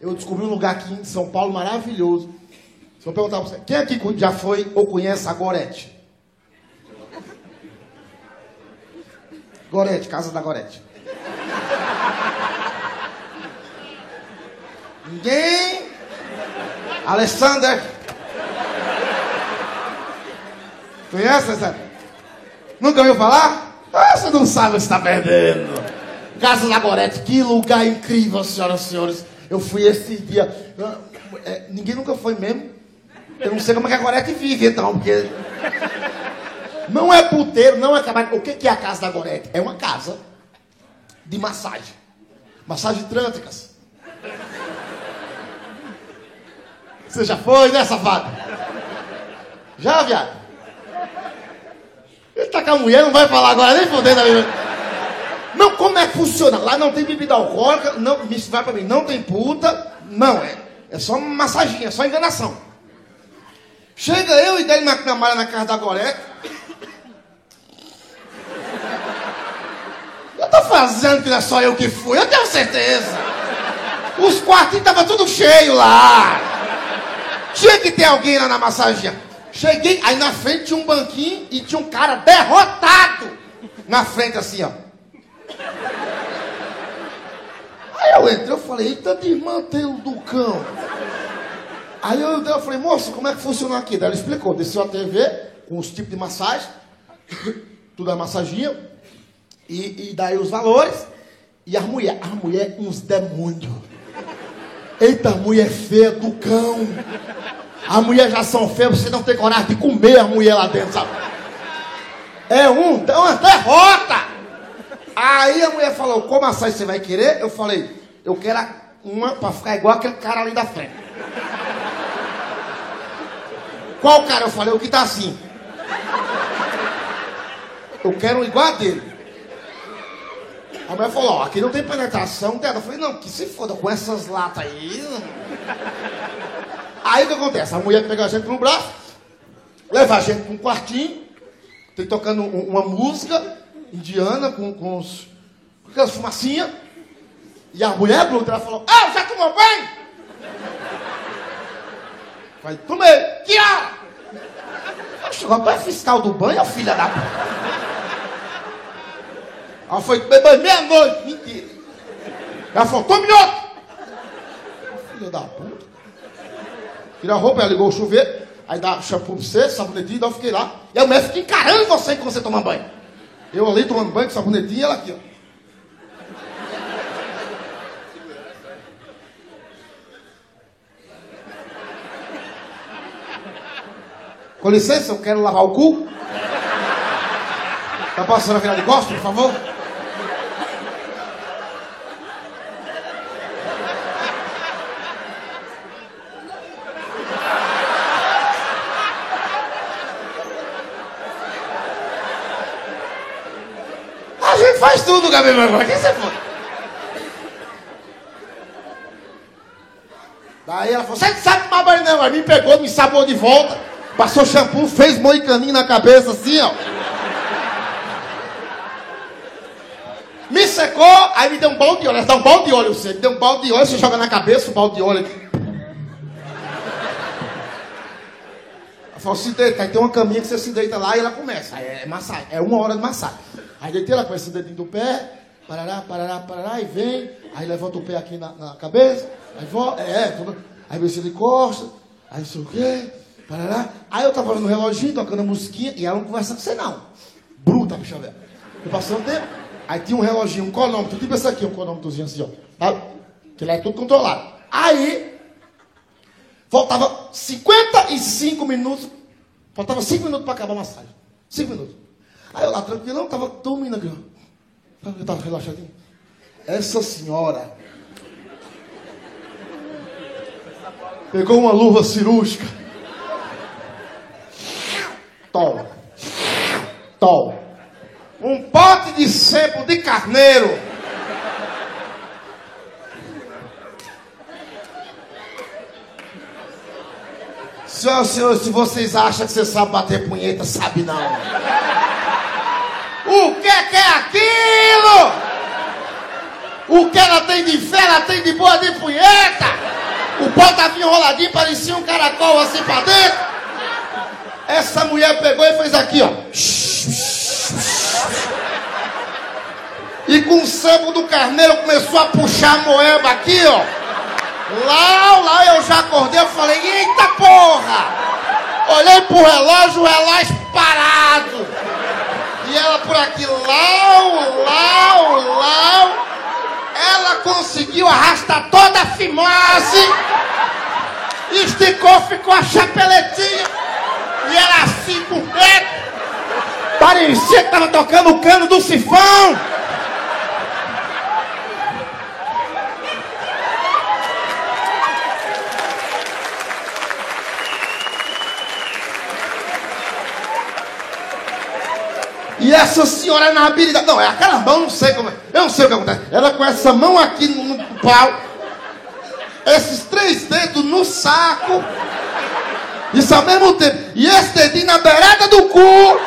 eu descobri um lugar aqui em São Paulo maravilhoso. Se eu perguntar pra você, quem aqui já foi ou conhece a Gorete? Gorete, casa da Gorete. Ninguém? Alessander? Conhece essa? Nunca ouviu falar? Ah, você não sabe o que está perdendo. Casa da Gorete, que lugar incrível, senhoras e senhores. Eu fui esse dia. É, ninguém nunca foi mesmo. Eu não sei como é que a Gorete vive, então, porque. Não é puteiro, não é trabalho. O que é a casa da Gorete? É uma casa de massagem. Massagem trânticas. Você já foi, né, safado? Já, viado? Ele tá com a mulher, não vai falar agora, nem fodendo ali. Não, como é que funciona? Lá não tem bebida alcoólica, não, vai pra mim, não tem puta, não, é, é só massaginha, é só enganação. Chega eu e Délio McNamara na casa da Gorete. Eu tô fazendo que não é só eu que fui, eu tenho certeza. Os quartinhos estavam tudo cheio lá. Tinha que ter alguém lá na massaginha. Cheguei, aí na frente tinha um banquinho e tinha um cara derrotado na frente assim, ó. Aí eu entrei, eu falei, eita, desmantelo do cão. Aí eu, eu falei, moço, como é que funciona aqui? Daí ela explicou, desceu a TV com os tipos de massagem, tudo a massaginha, e, e daí os valores, e as mulheres, as mulheres uns demônios. Eita, mulher feia do cão. As mulheres já são feias, você não tem coragem de comer a mulher lá dentro, sabe? É um, é uma derrota. Aí a mulher falou, como massagem você vai querer? Eu falei, eu quero uma para ficar igual aquele cara ali da frente. Qual cara? Eu falei, o que tá assim. Eu quero igual a dele. A mulher falou, ó, aqui não tem penetração dela. Eu falei, não, que se foda com essas latas aí. Aí o que acontece? A mulher pega a gente no braço, leva a gente para um quartinho, tem tocando uma música indiana com, com, os, com aquelas fumacinhas. E a mulher bruta, ela falou, ah, já tomou banho? Falei, tomei. Que hora? Chegou para fiscal do banho, filha da ela foi beber meia-noite. Mentira. Ela falou, tome outro. Filha da puta. Tira a roupa, ela ligou o chuveiro. Aí dá shampoo pra você, sabonetinho, daí eu fiquei lá. E a mulher fica encarando você quando você toma banho. Eu ali tomando banho com sabonetinho e ela aqui, ó. Com licença, eu quero lavar o cu. Tá passando a virar de costas, por favor? Faz tudo, Gabriel agora. Quem você foi? Daí ela falou, você não sabe tomar banho não. Aí me pegou, me sabou de volta, passou shampoo, fez moicaninho na cabeça assim, ó. Me secou, aí me deu um balde de óleo. Ela dá um balde de óleo. Me deu um balde de óleo, você joga na cabeça o balde de óleo aqui. Ela falou, se deita, aí tem uma caminha que você se deita lá e ela começa. Aí é massagem, é uma hora de massagem. Aí deitei ela com esse dedinho do pé, parará, parará, parará, e vem, aí levanta o pé aqui na, na cabeça, aí volta, é, é, tudo, aí vê se ele encosta, aí sei o quê, parará. Aí eu tava no reloginho, tocando a musiquinha, e ela não conversa com você não. Bruta, bicha velha. Eu passando tempo, aí tinha um reloginho, um cronômetro, tipo esse aqui, um cronômetrozinho assim, ó? Que lá é tudo controlado. Aí, faltava 55 minutos, faltava 5 minutos para acabar a massagem. 5 minutos. Aí eu lá tranquilão, estava dormindo aqui. Eu estava relaxadinho. Essa senhora pegou uma luva cirúrgica. Tom. Tom. Um pote de sebo de carneiro. Senhoras e senhores, se vocês acham que você sabe bater punheta, sabe não. O que, que é aquilo? O que ela tem de fé, ela tem de boa de punheta? só tava enroladinho, parecia um caracol assim pra dentro. Essa mulher pegou e fez aqui, ó. E com o sambo do carneiro começou a puxar a moeba aqui, ó. Lá, lá eu já acordei, eu falei, eita porra! Olhei pro relógio, o relógio parado. E ela por aqui, lau, lau, lau. Ela conseguiu arrastar toda a fimose. Esticou, ficou a chapeletinha. E era assim por dentro. Parecia que tava tocando o cano do sifão. E essa senhora na habilidade. Não, é aquela mão, não sei como é. Eu não sei o que acontece. Ela com essa mão aqui no, no pau. Esses três dedos no saco. Isso ao mesmo tempo. E esse dedinho na beirada do cu.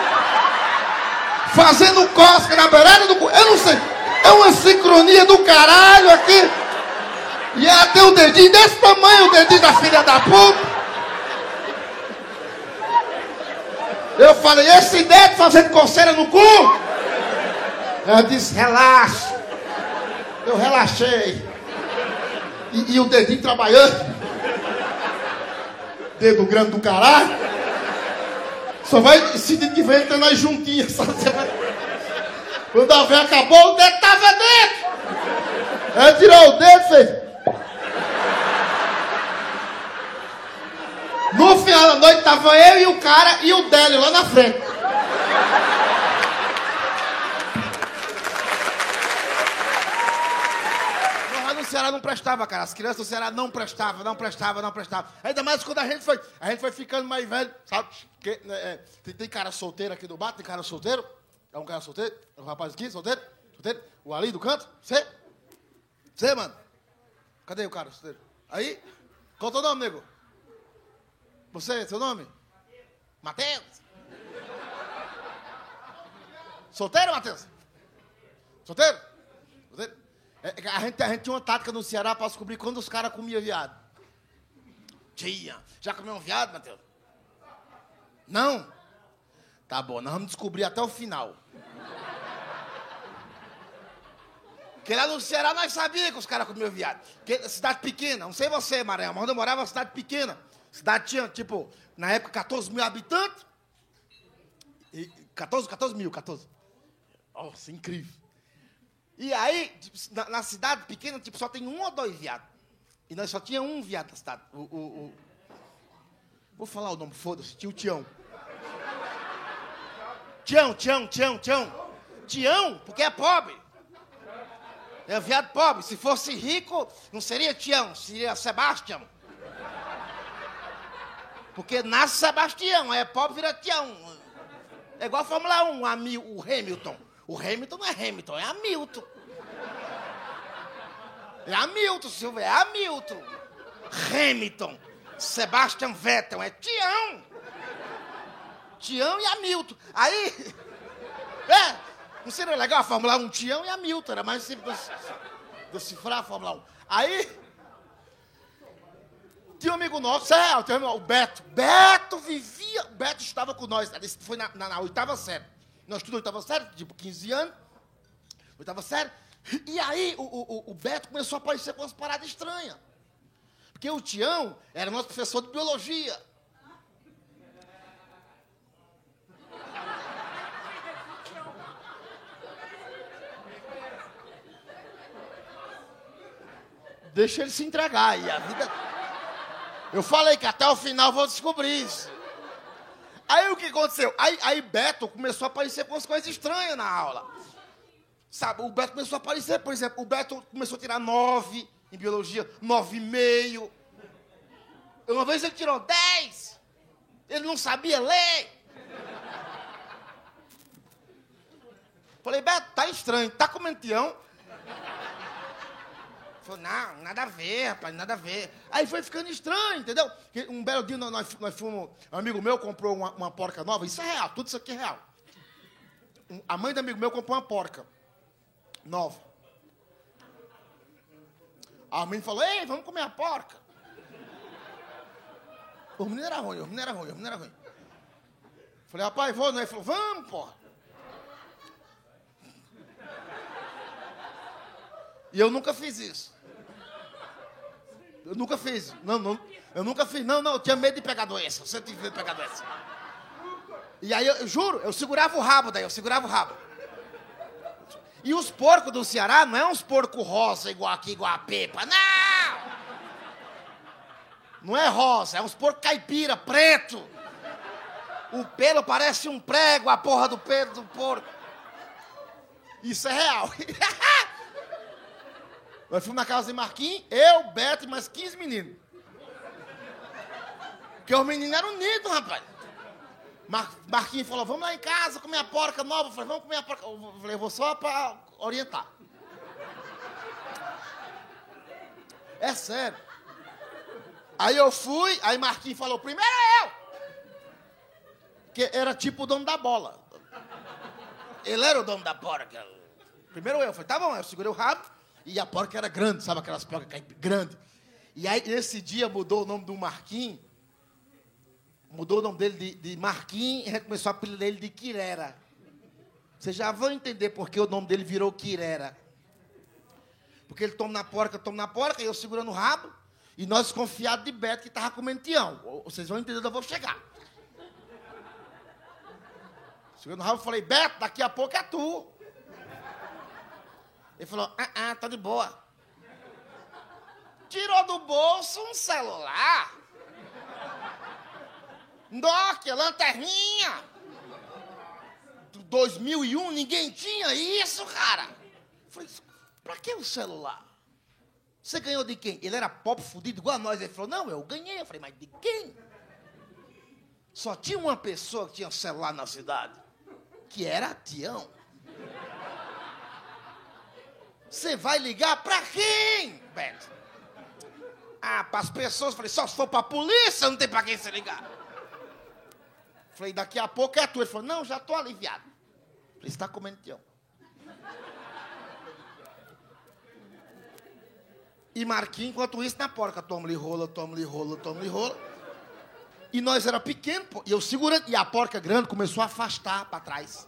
Fazendo cosca na beirada do cu. Eu não sei. É uma sincronia do caralho aqui. E ela tem o dedinho desse tamanho, o dedinho da filha da puta. Eu falei, esse dedo fazendo coceira no cu? Ela disse, relaxa. Eu relaxei. E, e o dedinho trabalhando. Dedo grande do caralho. Só vai decidir que vem entrando as. Quando a véia acabou, o dedo tava dentro. Ela tirou o dedo e fez. No final da noite tava eu e o cara e o Délio lá na frente. no Ceará não prestava, cara. As crianças do Ceará não prestavam, não prestavam, não prestavam. Ainda mais quando a gente foi, a gente foi ficando mais velho, sabe? Que, né, é, tem, tem, cara solteiro aqui do bar, tem cara solteiro. É um cara solteiro? É um rapaz aqui, solteiro? Solteiro? O ali do canto? Você? Você, mano? Cadê o cara solteiro? Aí? Qual o teu nome, nego? Você, seu nome? Matheus. Solteiro, Matheus? Solteiro? Solteiro? É, a, gente, a gente tinha uma tática no Ceará para descobrir quando os caras comiam viado. Tinha. Já comeu um viado, Matheus? Não? Tá bom, nós vamos descobrir até o final. Porque lá no Ceará nós sabíamos que os caras comiam viado. Que, cidade pequena, não sei você, Maranhão, mas onde eu morava, cidade pequena. Cidade tinha, tipo, na época, 14 mil habitantes. E 14, 14 mil, 14. Nossa, incrível. E aí, tipo, na, na, cidade pequena, tipo, só tem um ou dois viados. E nós só tinha um viado na cidade. O, o, o... Vou falar o nome, foda-se, tinha o Tião. Tião, Tião, Tião, Tião. Tião, porque é pobre. É viado pobre. Se fosse rico, não seria Tião, seria Sebastião. Porque nasce Sebastião, é pobre vira Tião. É igual a Fórmula 1, a Mil, o Hamilton. O Hamilton não é Hamilton, é Hamilton. É Hamilton, Silvio, é Hamilton. Hamilton. Sebastian Vettel, é Tião. Tião e Hamilton. Aí. É, não seria legal a Fórmula 1, Tião e Hamilton. Era mais simples decifrar a Fórmula 1. Aí. Tinha um amigo nosso, é, tinha um amigo, o Beto. Beto vivia. Beto estava com nós. Foi na, na, na oitava série. Nós estudamos oitava série, tipo 15 anos. Oitava série. E aí o, o, o Beto começou a aparecer com umas paradas estranhas. Porque o Tião era nosso professor de biologia. Deixa ele se entregar e a vida. Eu falei que até o final vou descobrir isso. Aí o que aconteceu? Aí, aí Beto começou a aparecer com umas coisas estranhas na aula. Sabe, o Beto começou a aparecer, por exemplo, o Beto começou a tirar nove em biologia, nove e meio. Uma vez ele tirou dez. Ele não sabia ler. Falei, Beto, tá estranho, tá com mentião? Falou, não, nada a ver, rapaz, nada a ver. Aí foi ficando estranho, entendeu? Um belo dia nós, nós fomos, um amigo meu comprou uma, uma porca nova, isso é real, tudo isso aqui é real. A mãe do amigo meu comprou uma porca nova. A mãe falou, ei, vamos comer a porca. Os meninos eram ruins, os meninos eram ruins, os meninos eram ruins. Falei, rapaz, vou, não? Ele falou, vamos, porra. E eu nunca fiz isso. Eu nunca fiz. Não, não. Eu nunca fiz. Não, não, eu tinha medo de pegar doença. Sempre tive medo de pegar doença. E aí, eu, eu juro, eu segurava o rabo daí, eu segurava o rabo. E os porcos do Ceará não é uns porcos rosa igual aqui, igual a Pepa. Não! Não é rosa, é uns porcos caipira, preto. O pelo parece um prego, a porra do pelo do porco. Isso é real. Eu fui na casa de Marquinhos, eu, Beto e mais 15 meninos. Porque os meninos eram unidos, rapaz. Mar Marquinhos falou, vamos lá em casa comer a porca nova. Eu falei, vamos comer a porca. Eu falei, vou só para orientar. É sério. Aí eu fui, aí Marquinhos falou, primeiro eu. Que era tipo o dono da bola. Ele era o dono da porca. Primeiro eu. Falei, tá bom, eu segurei o rabo. E a porca era grande, sabe aquelas porcas grandes. E aí, nesse dia, mudou o nome do Marquinhos. Mudou o nome dele de, de Marquinhos e começou a apelidar ele de Quirera. Vocês já vão entender por que o nome dele virou Quirera. Porque ele toma na porca, toma na porca, e eu segurando o rabo. E nós desconfiados de Beto que estava comendo tião. Vocês vão entender onde eu vou chegar. Segurando o rabo, eu falei, Beto, daqui a pouco é tu. Ele falou, ah, ah, tá de boa. Tirou do bolso um celular. Nokia, lanterninha. 2001, ninguém tinha isso, cara. falei, pra que o celular? Você ganhou de quem? Ele era pobre, fudido, igual a nós. Ele falou, não, eu ganhei. Eu falei, mas de quem? Só tinha uma pessoa que tinha celular na cidade, que era Tião. Você vai ligar para quem, Beto? Ah, para as pessoas. Falei, só se for para a polícia, não tem para quem você ligar. Falei, daqui a pouco é tu. Ele falou, não, já estou aliviado. Falei, está comendo tião. E Marquinhos, enquanto isso, na porca, toma-lhe rola, toma-lhe rola, toma-lhe rola. E nós era pequeno, e eu segurando, e a porca grande começou a afastar para trás.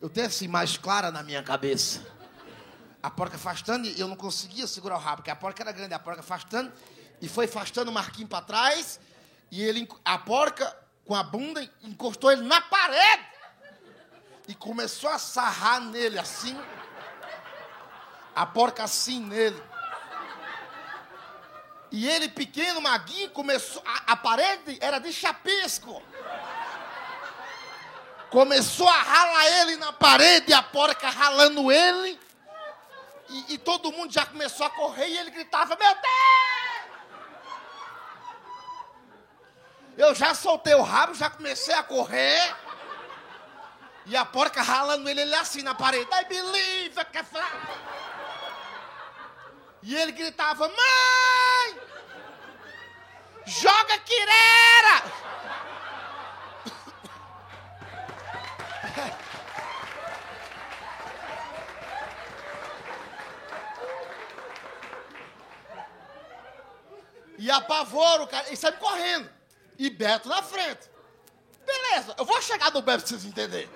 Eu tenho essa imagem clara na minha cabeça a porca afastando e eu não conseguia segurar o rabo, porque a porca era grande, a porca afastando e foi afastando o Marquinhos para trás e ele a porca com a bunda encostou ele na parede e começou a sarrar nele assim. A porca assim nele. E ele pequeno, maguinho, começou a, a parede era de chapisco. Começou a ralar ele na parede, a porca ralando ele. E, e todo mundo já começou a correr e ele gritava: Meu Deus! Eu já soltei o rabo, já comecei a correr. E a porca ralando ele, ele assim na parede. I believe I can fly. E ele gritava: Mãe! Joga quirera! E apavoro, cara, e sai correndo. E Beto na frente. Beleza, eu vou chegar no Beto pra vocês entenderem.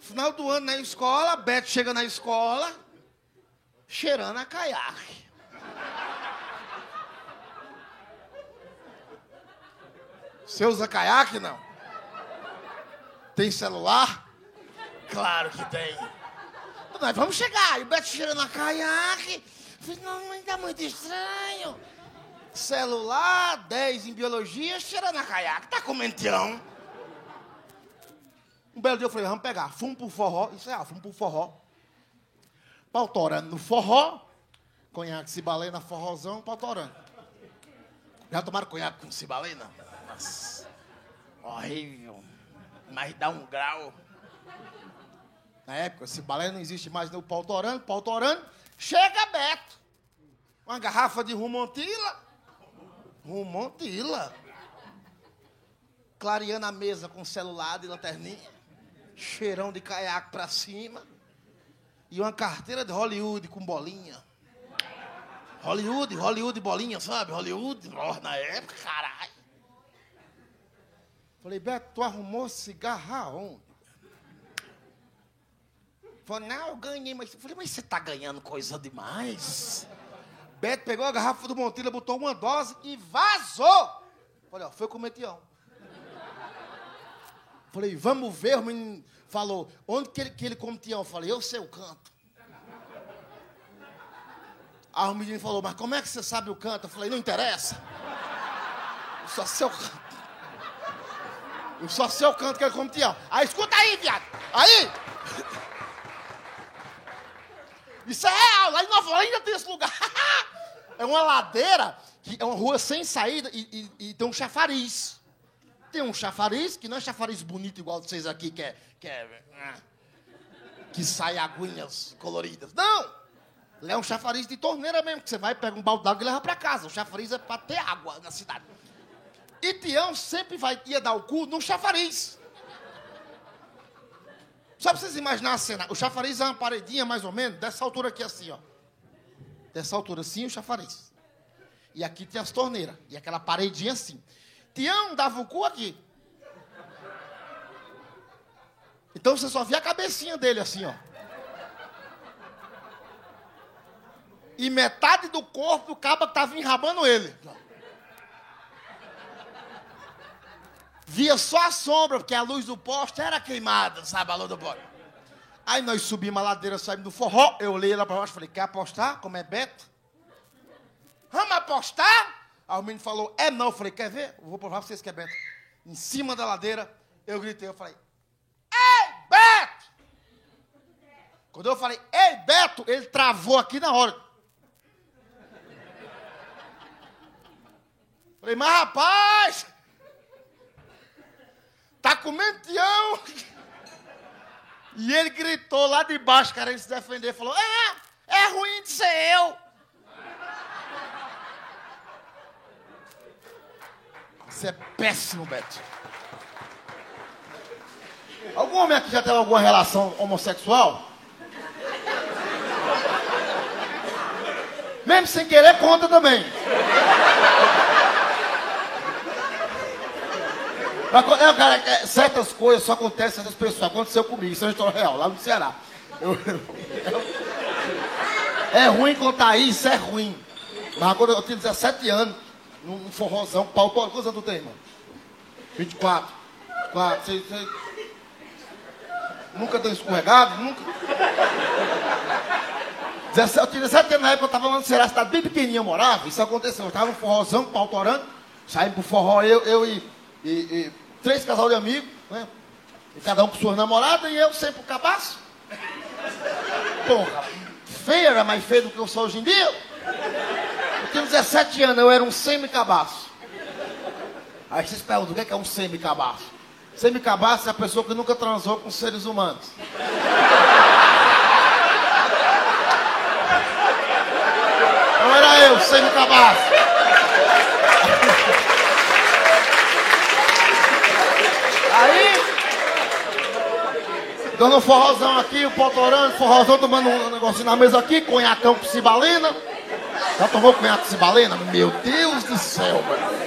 Final do ano na escola, Beto chega na escola, cheirando a caiaque. Você usa caiaque, não? Tem celular? Claro que tem. Nós vamos chegar. E o Beto cheirando a caiaque. Não, mas tá muito estranho. Celular, 10 em biologia, cheirando a caiaque. Tá com mentião. Um belo dia eu falei, vamos pegar. Fumo pro forró. Isso é, fumo pro forró. Pautorando no forró. Conhaque cibalena, forrozão, pautorando. Já tomaram conhaque com cibalena? Nossa. Horrível. Mas dá um grau. Na época, cibalena não existe mais no pautorando, pautorando. Chega Beto. Uma garrafa de rumontila. Rumontila. Clareando a mesa com celular de lanterninha. Cheirão de caiaque pra cima. E uma carteira de Hollywood com bolinha. Hollywood, Hollywood bolinha, sabe? Hollywood, na época, caralho. Falei, Beto, tu arrumou cigarro aonde? Falei, não, eu ganhei, mas. Falei, mas você tá ganhando coisa demais. Beto pegou a garrafa do Montilha, botou uma dose e vazou. Falei, ó, foi com o Metião. Falei, vamos ver. O menino falou, onde que ele, que ele come Tião? Falei, eu sei o canto. Aí o menino falou, mas como é que você sabe o canto? Eu falei, não interessa. Eu só sei o canto. Eu só sei o canto que ele come Tião. Aí escuta aí, viado. Aí. Isso é real. Lá em Nova Olinda tem esse lugar. é uma ladeira, que é uma rua sem saída e, e, e tem um chafariz. Tem um chafariz, que não é chafariz bonito igual vocês aqui, que é. Que, é, que sai aguinhas coloridas. Não! É um chafariz de torneira mesmo, que você vai, pega um balde d'água e leva para casa. O chafariz é para ter água na cidade. E Tião sempre vai, ia dar o cu no chafariz. Só para vocês imaginarem a cena. O chafariz é uma paredinha mais ou menos, dessa altura aqui assim, ó. Dessa altura assim, o chafariz. E aqui tem as torneiras. E aquela paredinha assim. Tião dava o cu aqui. Então você só via a cabecinha dele assim, ó. E metade do corpo do cabo estava enrabando ele. Via só a sombra, porque a luz do poste era queimada, sabe, a luz do poste. Aí nós subimos a ladeira, saímos do forró. Eu olhei lá para baixo e falei: Quer apostar? Como é Beto? Vamos apostar? Aí o menino falou, é não. Eu falei, quer ver? Eu vou provar pra vocês que é Beto. Em cima da ladeira, eu gritei, eu falei, ei, Beto! Quando eu falei, ei, Beto, ele travou aqui na hora. Falei, mas rapaz, tá comendo tião? E ele gritou lá de baixo, querendo se defender, falou, é, é ruim de ser eu. Isso é péssimo, Beto. Algum homem aqui já teve alguma relação homossexual? Mesmo sem querer, conta também. É, cara, é, certas coisas só acontecem certas pessoas. Aconteceu comigo, isso é uma história real, lá no Ceará. Eu, eu, é ruim contar isso, é ruim. Mas quando eu tinha 17 anos, num forrozão, pau. Quantos anos tu tem, irmão? 24. 4, 6, 6. Nunca deu escorregado? Nunca. 17, eu tinha 17 anos na época, eu estava lá no Ceará, cidade bem pequenininha, eu morava. Isso aconteceu. Eu estava no forrozão, pau torando. Saímos pro forró, eu, eu e, e, e três casal de amigos, né? E cada um com suas namoradas e eu sempre o cabaço. Porra, feia, era mais feia do que eu sou hoje em dia tinha 17 anos, eu era um semi-cabaço. Aí vocês perguntam, o que é, é um semi-cabaço? Semi-cabaço é a pessoa que nunca transou com seres humanos. Então era eu, semi-cabaço. Aí, dando um forrozão aqui, o potorando, forrozão tomando um negocinho na mesa aqui, conhacão com cibalina. Já tomou conhaque cibalena? Meu Deus do céu, mano.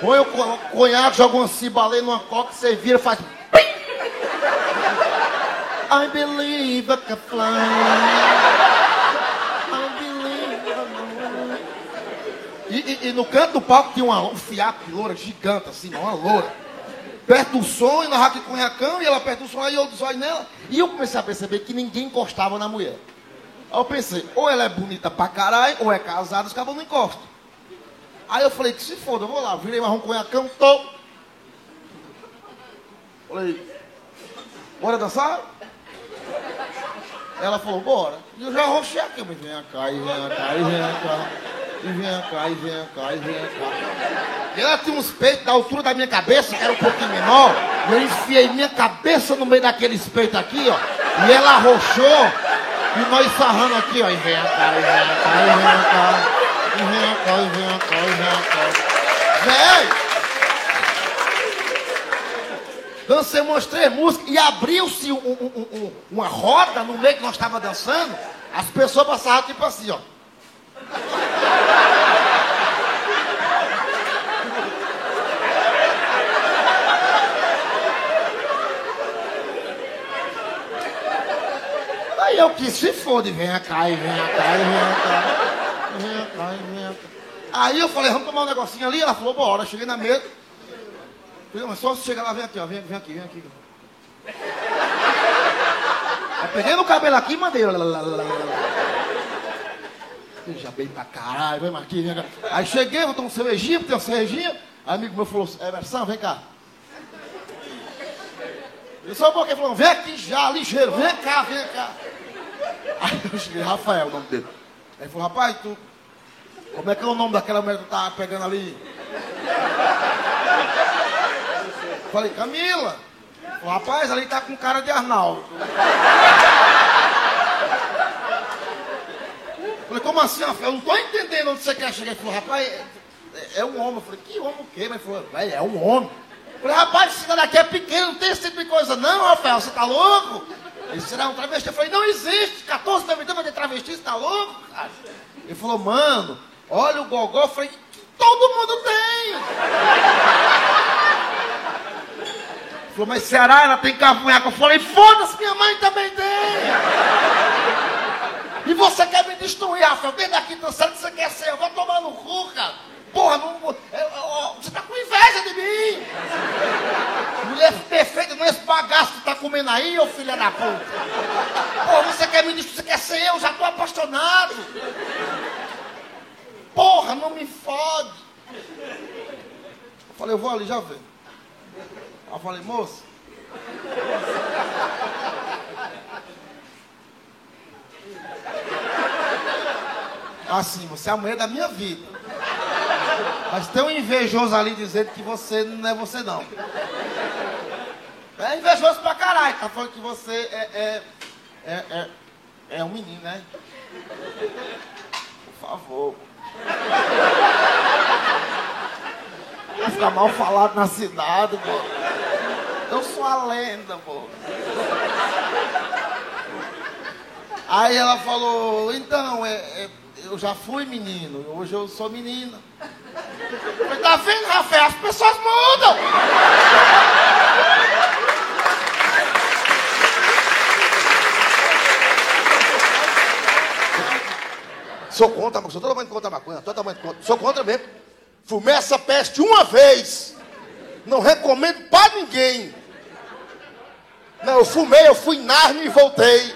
Põe o conhaque, joga uma cibalena numa coca, você vira faz. I believe I can fly. I believe I e, e, e, no canto do palco tinha uma, um fiapo de loura gigante, assim, uma loura. Perto do som, e nós aqui com o e ela perto do som, aí eu olhos nela. E eu comecei a perceber que ninguém encostava na mulher. Aí eu pensei, ou ela é bonita pra caralho, ou é casada, os cabos não encostam. Aí eu falei, que se foda, eu vou lá, virei marrom conhacão, tô. Falei, bora dançar? Ela falou, bora. E eu já arrochei aqui, mas vem cá, e vem cá, e vem cá. E vem cá, e vem cá, e vem cá. Ela tinha uns peitos da altura da minha cabeça, que era um pouquinho menor. Eu enfiei minha cabeça no meio daqueles peitos aqui, ó. E ela arrochou. E nós sarrando aqui, ó. E vem cá, e vem cá, e vem cá. E vem cá, e vem cá, e vem cá. Véi! Dancei umas três músicas e abriu-se um, um, um, uma roda no meio que nós estávamos dançando. As pessoas passavam tipo assim, ó. Aí eu quis, se fode, vem cá, e vem cá, e vem cá. Vem cá, e vem cá. Aí eu falei, vamos tomar um negocinho ali. Ela falou, bora. Cheguei na mesa. Mas só se chegar lá, vem aqui, ó. Vem, vem aqui, vem aqui. Aí peguei no cabelo aqui e mandei. já bem pra caralho, vem aqui, vem cá. Aí cheguei, vou tomar um cervejinha, tem uma cervejinha. Aí amigo meu falou, Emerson, vem cá. Eu só um pouquinho, falou, vem aqui já, ligeiro, vem cá, vem cá. Aí eu cheguei, Rafael, o nome dele. Aí ele falou, rapaz, tu. Como é que é o nome daquela mulher que tu tá pegando ali? Eu falei, Camila. Falou, rapaz, ali tá com cara de Arnaldo. Eu falei, como assim, Rafael? Eu não tô entendendo onde você quer chegar. Ele falou, rapaz, é, é um homem. Eu falei, que homem o quê? Mas ele falou, velho, é um homem. Eu falei, rapaz, esse cara daqui é pequeno, não tem esse tipo de coisa, não, Rafael, você tá louco? Ele será um travesti. Eu falei, não existe, 14 da vai ter travesti, você tá louco? Cara? Ele falou, mano, olha o gogó. Eu falei, todo mundo tem. Ele falou, mas Ceará, ela tem cavanhaque. Eu falei, foda-se, minha mãe também tem. E você quer me destruir, Rafael? Vem daqui dançando, você quer ser, eu vou tomar no cu, cara. Porra, eu, você tá com inveja de mim. Mulher perfeita, não é esse bagaço que tá comendo aí, ô filha da puta. Porra, você quer destruir, você quer ser eu, já tô apaixonado. Porra, não me fode. Eu falei, eu vou ali, já vem. Eu falei, moça. Assim, você é a mulher da minha vida. Mas tem um invejoso ali dizendo que você não é você não. É invejoso pra caralho, tá falando que você é, é, é, é, é um menino, né? Por favor. Vai ficar mal falado na cidade, pô. Eu sou a lenda, pô. Aí ela falou, então, é, é, eu já fui menino, hoje eu sou menina. Falei, tá vendo, Rafael? As pessoas mudam! Sou contra, sou totalmente contra a maconha, totalmente contra. Sou contra mesmo. Fumei essa peste uma vez. Não recomendo para ninguém. Não, eu fumei, eu fui em Narnia e voltei.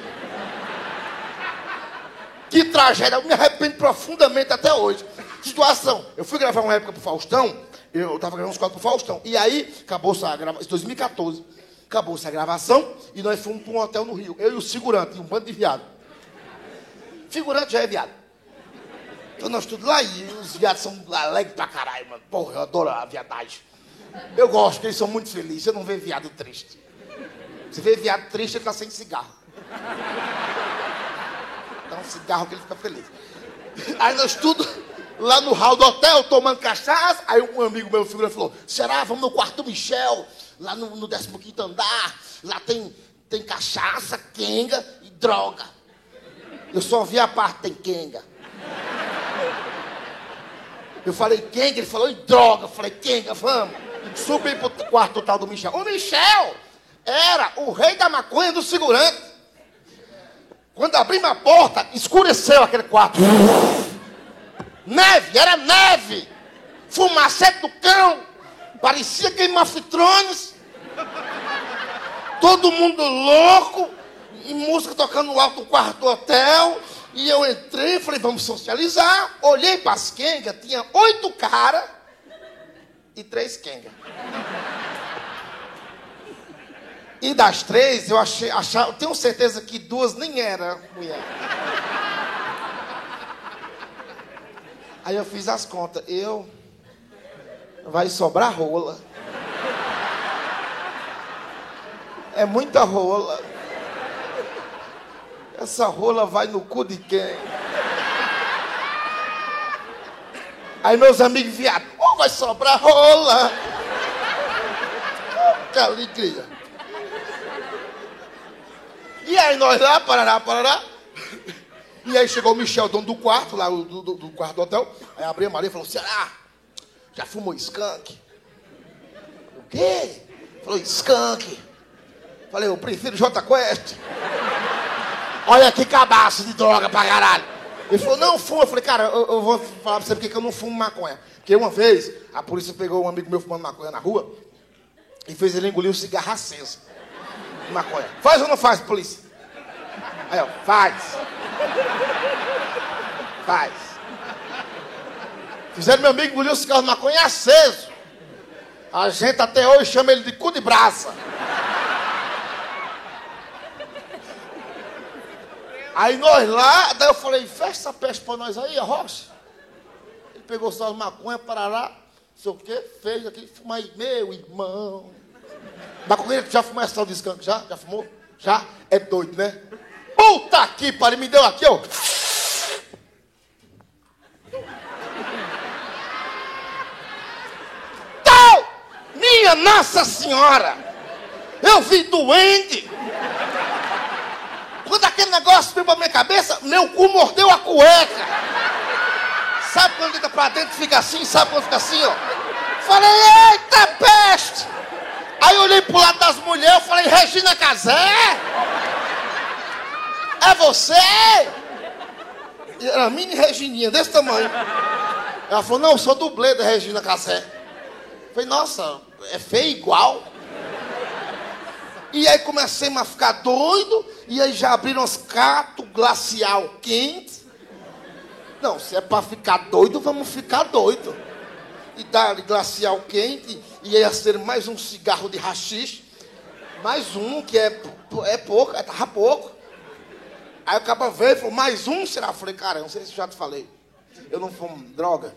Que tragédia, eu me arrependo profundamente até hoje. Situação, eu fui gravar uma época pro Faustão, eu tava gravando uns quadros pro Faustão, e aí acabou-se a gravação, 2014, acabou-se a gravação, e nós fomos para um hotel no Rio, eu e o segurante, e um bando de viado. Figurante já é viado. Então nós tudo lá, e os viados são alegres pra caralho, mano. Porra, eu adoro a viadagem. Eu gosto, eles são muito felizes, eu não vejo viado triste. Você vê viado triste, ele tá sem cigarro. Dá um cigarro que ele fica feliz. Aí nós tudo lá no hall do hotel, tomando cachaça. Aí um amigo meu, figura, falou: Será? Vamos no quarto Michel, lá no, no 15 andar. Lá tem, tem cachaça, quenga e droga. Eu só vi a parte tem quenga. Eu falei, quenga? Ele falou, e droga. Eu falei, quenga, vamos. Subi pro quarto total do Michel. O Michel era o rei da maconha do segurante. Quando abrimos a porta, escureceu aquele quarto. Neve, era neve. Fumacete do cão. Parecia Thrones. Todo mundo louco. E música tocando no alto do quarto do hotel. E eu entrei falei, vamos socializar. Olhei para as quengas, tinha oito caras e três quengas. E das três, eu achei, achava, tenho certeza que duas nem era mulher. Aí eu fiz as contas. Eu. Vai sobrar rola. É muita rola. Essa rola vai no cu de quem? Aí meus amigos viados, oh, vai sobrar rola. Oh, que alegria. E aí nós lá, parará, parará. E aí chegou o Michel, dono do quarto, lá do, do, do quarto do hotel. Aí abriu a Maria e falou: Ceará, já fumou skunk? O quê? Falou: skunk. Falei: eu prefiro J Quest. Olha que cabaço de droga pra caralho. Ele falou: não fuma. Eu falei: cara, eu, eu vou falar pra você porque eu não fumo maconha. Porque uma vez a polícia pegou um amigo meu fumando maconha na rua e fez ele engolir o cigarro aceso. Maconha. Faz ou não faz, polícia? Aí, ó, faz. Faz. Fizeram meu amigo engolir o cigarro de maconha aceso. A gente até hoje chama ele de cu de braça. Aí nós lá, daí eu falei, fecha essa peste pra nós aí, rocha. Ele pegou só as maconha, parará, não sei o quê, fez aqui, fuma aí, meu irmão. Maconheiro, já fumou essa de skunk? Já? Já fumou? Já? É doido, né? Puta que pariu, me deu aqui, ó. Tal! Minha Nossa Senhora! Eu vi doente! Quando aquele negócio veio pra minha cabeça, meu cu mordeu a cueca! Sabe quando entra pra dentro fica assim? Sabe quando fica assim, ó? Falei, eita peste! Aí eu olhei pro lado das mulheres, eu falei, Regina Casé? É você? E Era a mini Regininha, desse tamanho. Ela falou, não, sou dublê da Regina Casé. Eu falei, nossa, é feio igual. E aí comecei a ficar doido, e aí já abriram os catos glacial quente. Não, se é pra ficar doido, vamos ficar doido. E dar glacial quente, e ia ser mais um cigarro de rachixe. Mais um, que é, é pouco, é, tava pouco. Aí o caba veio e falou, mais um será? Eu falei, cara, não sei se eu já te falei. Eu não fumo droga.